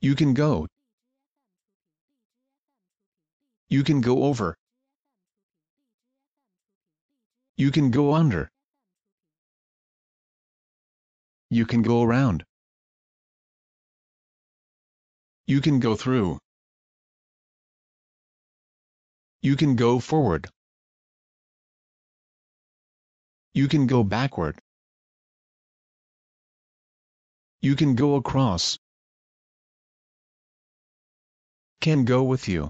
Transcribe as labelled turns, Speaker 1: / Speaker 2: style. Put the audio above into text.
Speaker 1: You can go. You can go over. You can go under. You can go around. You can go through. You can go forward. You can go backward. You can go across. Can go with you.